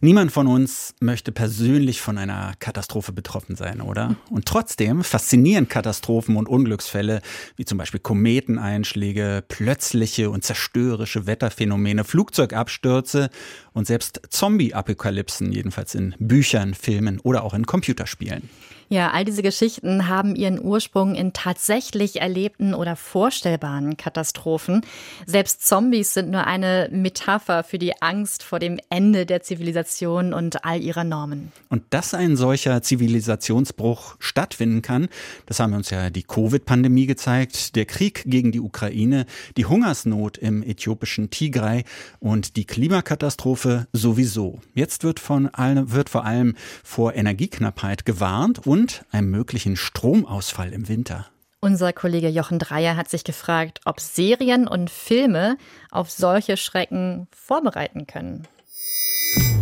Niemand von uns möchte persönlich von einer Katastrophe betroffen sein, oder? Und trotzdem faszinieren Katastrophen und Unglücksfälle, wie zum Beispiel Kometeneinschläge, plötzliche und zerstörerische Wetterphänomene, Flugzeugabstürze und selbst Zombie-Apokalypsen, jedenfalls in Büchern, Filmen oder auch in Computerspielen. Ja, all diese Geschichten haben ihren Ursprung in tatsächlich erlebten oder vorstellbaren Katastrophen. Selbst Zombies sind nur eine Metapher für die Angst vor dem Ende der Zivilisation und all ihrer Normen. Und dass ein solcher Zivilisationsbruch stattfinden kann, das haben uns ja die Covid-Pandemie gezeigt, der Krieg gegen die Ukraine, die Hungersnot im äthiopischen Tigray und die Klimakatastrophe sowieso. Jetzt wird, von allem, wird vor allem vor Energieknappheit gewarnt und und einem möglichen Stromausfall im Winter. Unser Kollege Jochen Dreier hat sich gefragt, ob Serien und Filme auf solche Schrecken vorbereiten können.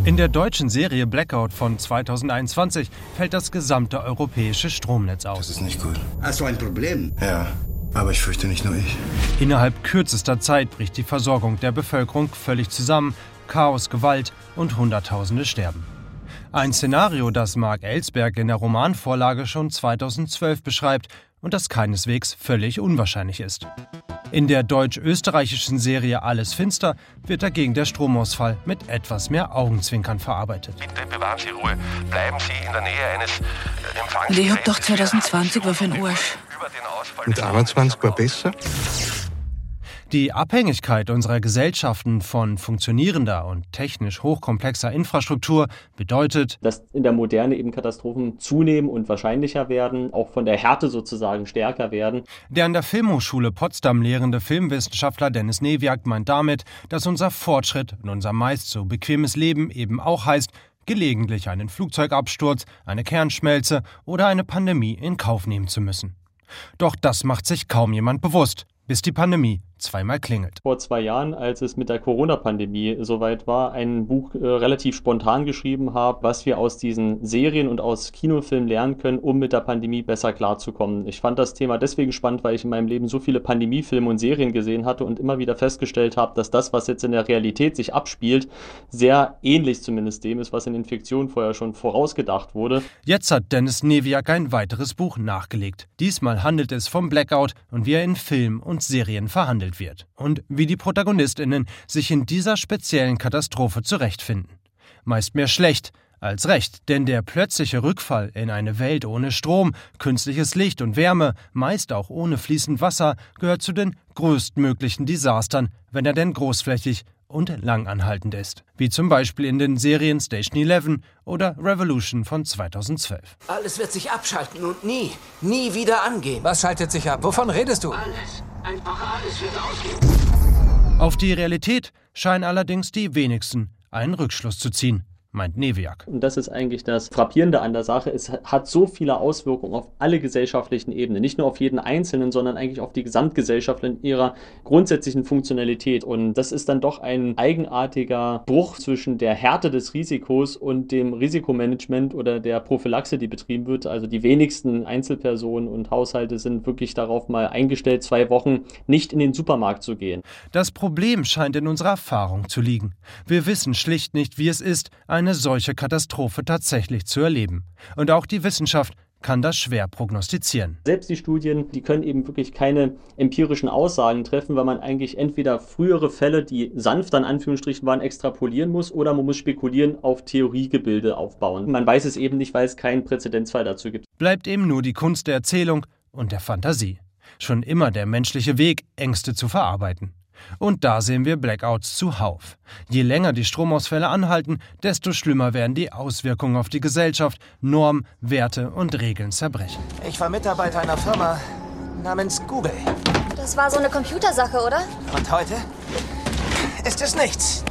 In der deutschen Serie Blackout von 2021 fällt das gesamte europäische Stromnetz aus. Das ist nicht gut. Hast du ein Problem? Ja, aber ich fürchte nicht nur ich. Innerhalb kürzester Zeit bricht die Versorgung der Bevölkerung völlig zusammen. Chaos, Gewalt und Hunderttausende sterben. Ein Szenario, das Mark Ellsberg in der Romanvorlage schon 2012 beschreibt und das keineswegs völlig unwahrscheinlich ist. In der deutsch-österreichischen Serie Alles Finster wird dagegen der Stromausfall mit etwas mehr Augenzwinkern verarbeitet. Bitte bewahren Sie Ruhe. Bleiben Sie in der Nähe eines äh, Empfangs. Ich hab doch 2020 war für ein Arsch. Und 21 war besser? Die Abhängigkeit unserer Gesellschaften von funktionierender und technisch hochkomplexer Infrastruktur bedeutet, dass in der Moderne eben Katastrophen zunehmen und wahrscheinlicher werden, auch von der Härte sozusagen stärker werden. Der an der Filmhochschule Potsdam lehrende Filmwissenschaftler Dennis Neviak meint damit, dass unser Fortschritt und unser meist so bequemes Leben eben auch heißt, gelegentlich einen Flugzeugabsturz, eine Kernschmelze oder eine Pandemie in Kauf nehmen zu müssen. Doch das macht sich kaum jemand bewusst bis die Pandemie zweimal klingelt. Vor zwei Jahren, als es mit der Corona-Pandemie soweit war, ein Buch äh, relativ spontan geschrieben habe, was wir aus diesen Serien und aus Kinofilmen lernen können, um mit der Pandemie besser klarzukommen. Ich fand das Thema deswegen spannend, weil ich in meinem Leben so viele Pandemiefilme und Serien gesehen hatte und immer wieder festgestellt habe, dass das, was jetzt in der Realität sich abspielt, sehr ähnlich zumindest dem ist, was in Infektionen vorher schon vorausgedacht wurde. Jetzt hat Dennis Neviak ein weiteres Buch nachgelegt. Diesmal handelt es vom Blackout und wie er in Film und und Serien verhandelt wird und wie die Protagonistinnen sich in dieser speziellen Katastrophe zurechtfinden. Meist mehr schlecht als recht, denn der plötzliche Rückfall in eine Welt ohne Strom, künstliches Licht und Wärme, meist auch ohne fließend Wasser, gehört zu den größtmöglichen Desastern, wenn er denn großflächig und langanhaltend ist, wie zum Beispiel in den Serien Station 11 oder Revolution von 2012. Alles wird sich abschalten und nie, nie wieder angehen. Was schaltet sich ab? Wovon redest du? Alles, einfach alles wird ausgehen. Auf die Realität scheinen allerdings die wenigsten einen Rückschluss zu ziehen meint Neviak. Und das ist eigentlich das Frappierende an der Sache. Es hat so viele Auswirkungen auf alle gesellschaftlichen Ebenen. Nicht nur auf jeden Einzelnen, sondern eigentlich auf die Gesamtgesellschaft in ihrer grundsätzlichen Funktionalität. Und das ist dann doch ein eigenartiger Bruch zwischen der Härte des Risikos und dem Risikomanagement oder der Prophylaxe, die betrieben wird. Also die wenigsten Einzelpersonen und Haushalte sind wirklich darauf mal eingestellt, zwei Wochen nicht in den Supermarkt zu gehen. Das Problem scheint in unserer Erfahrung zu liegen. Wir wissen schlicht nicht, wie es ist, eine solche Katastrophe tatsächlich zu erleben. Und auch die Wissenschaft kann das schwer prognostizieren. Selbst die Studien, die können eben wirklich keine empirischen Aussagen treffen, weil man eigentlich entweder frühere Fälle, die sanfter in Anführungsstrichen waren, extrapolieren muss oder man muss spekulieren auf Theoriegebilde aufbauen. Man weiß es eben nicht, weil es keinen Präzedenzfall dazu gibt. Bleibt eben nur die Kunst der Erzählung und der Fantasie. Schon immer der menschliche Weg, Ängste zu verarbeiten. Und da sehen wir Blackouts zuhauf. Je länger die Stromausfälle anhalten, desto schlimmer werden die Auswirkungen auf die Gesellschaft, Normen, Werte und Regeln zerbrechen. Ich war Mitarbeiter einer Firma namens Google. Das war so eine Computersache, oder? Und heute ist es nichts.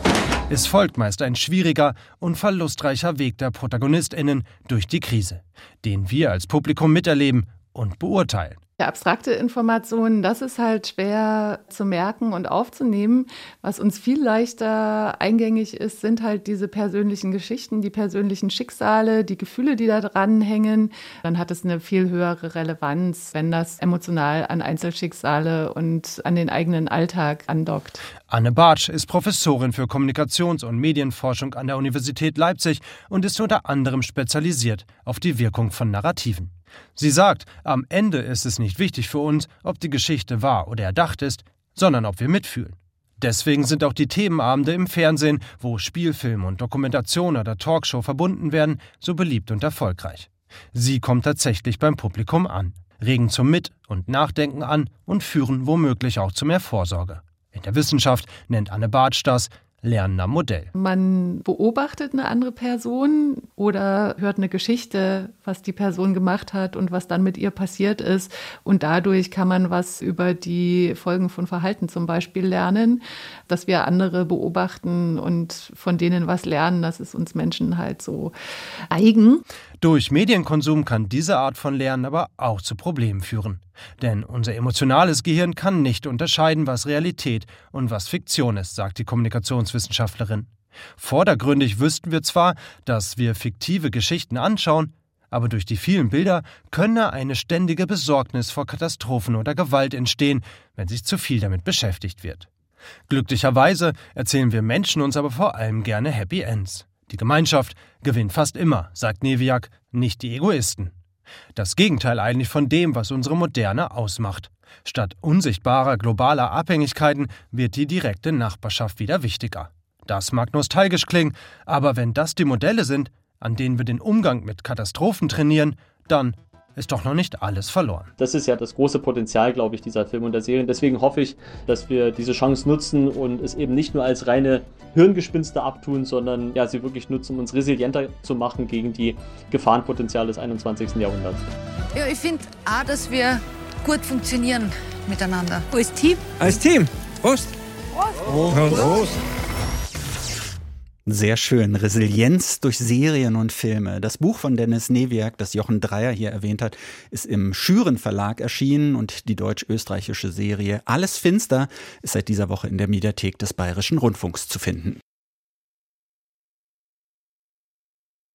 Es folgt meist ein schwieriger und verlustreicher Weg der Protagonistinnen durch die Krise, den wir als Publikum miterleben und beurteilen. Abstrakte Informationen, das ist halt schwer zu merken und aufzunehmen. Was uns viel leichter eingängig ist, sind halt diese persönlichen Geschichten, die persönlichen Schicksale, die Gefühle, die da dranhängen. Dann hat es eine viel höhere Relevanz, wenn das emotional an Einzelschicksale und an den eigenen Alltag andockt. Anne Bartsch ist Professorin für Kommunikations- und Medienforschung an der Universität Leipzig und ist unter anderem spezialisiert auf die Wirkung von Narrativen. Sie sagt, am Ende ist es nicht wichtig für uns, ob die Geschichte wahr oder erdacht ist, sondern ob wir mitfühlen. Deswegen sind auch die Themenabende im Fernsehen, wo Spielfilm und Dokumentation oder Talkshow verbunden werden, so beliebt und erfolgreich. Sie kommen tatsächlich beim Publikum an, regen zum Mit- und Nachdenken an und führen womöglich auch zu mehr Vorsorge. In der Wissenschaft nennt Anne Bartsch das Lernen am Modell. Man beobachtet eine andere Person oder hört eine Geschichte, was die Person gemacht hat und was dann mit ihr passiert ist. Und dadurch kann man was über die Folgen von Verhalten zum Beispiel lernen, dass wir andere beobachten und von denen was lernen. Das ist uns Menschen halt so eigen. Durch Medienkonsum kann diese Art von Lernen aber auch zu Problemen führen. Denn unser emotionales Gehirn kann nicht unterscheiden, was Realität und was Fiktion ist, sagt die Kommunikationswissenschaftlerin. Vordergründig wüssten wir zwar, dass wir fiktive Geschichten anschauen, aber durch die vielen Bilder könne eine ständige Besorgnis vor Katastrophen oder Gewalt entstehen, wenn sich zu viel damit beschäftigt wird. Glücklicherweise erzählen wir Menschen uns aber vor allem gerne Happy Ends. Die Gemeinschaft gewinnt fast immer, sagt Neviak, nicht die Egoisten. Das Gegenteil eigentlich von dem, was unsere Moderne ausmacht. Statt unsichtbarer globaler Abhängigkeiten wird die direkte Nachbarschaft wieder wichtiger. Das mag nostalgisch klingen, aber wenn das die Modelle sind, an denen wir den Umgang mit Katastrophen trainieren, dann ist doch noch nicht alles verloren. Das ist ja das große Potenzial, glaube ich, dieser Film und der Serien. Deswegen hoffe ich, dass wir diese Chance nutzen und es eben nicht nur als reine Hirngespinste abtun, sondern ja, sie wirklich nutzen, um uns resilienter zu machen gegen die Gefahrenpotenziale des 21. Jahrhunderts. Ja, ich finde auch, dass wir gut funktionieren miteinander. Als Team. Als Team. Prost. Prost. Prost. Prost. Sehr schön. Resilienz durch Serien und Filme. Das Buch von Dennis Newiak, das Jochen Dreier hier erwähnt hat, ist im Schüren Verlag erschienen und die deutsch-österreichische Serie Alles Finster ist seit dieser Woche in der Mediathek des Bayerischen Rundfunks zu finden.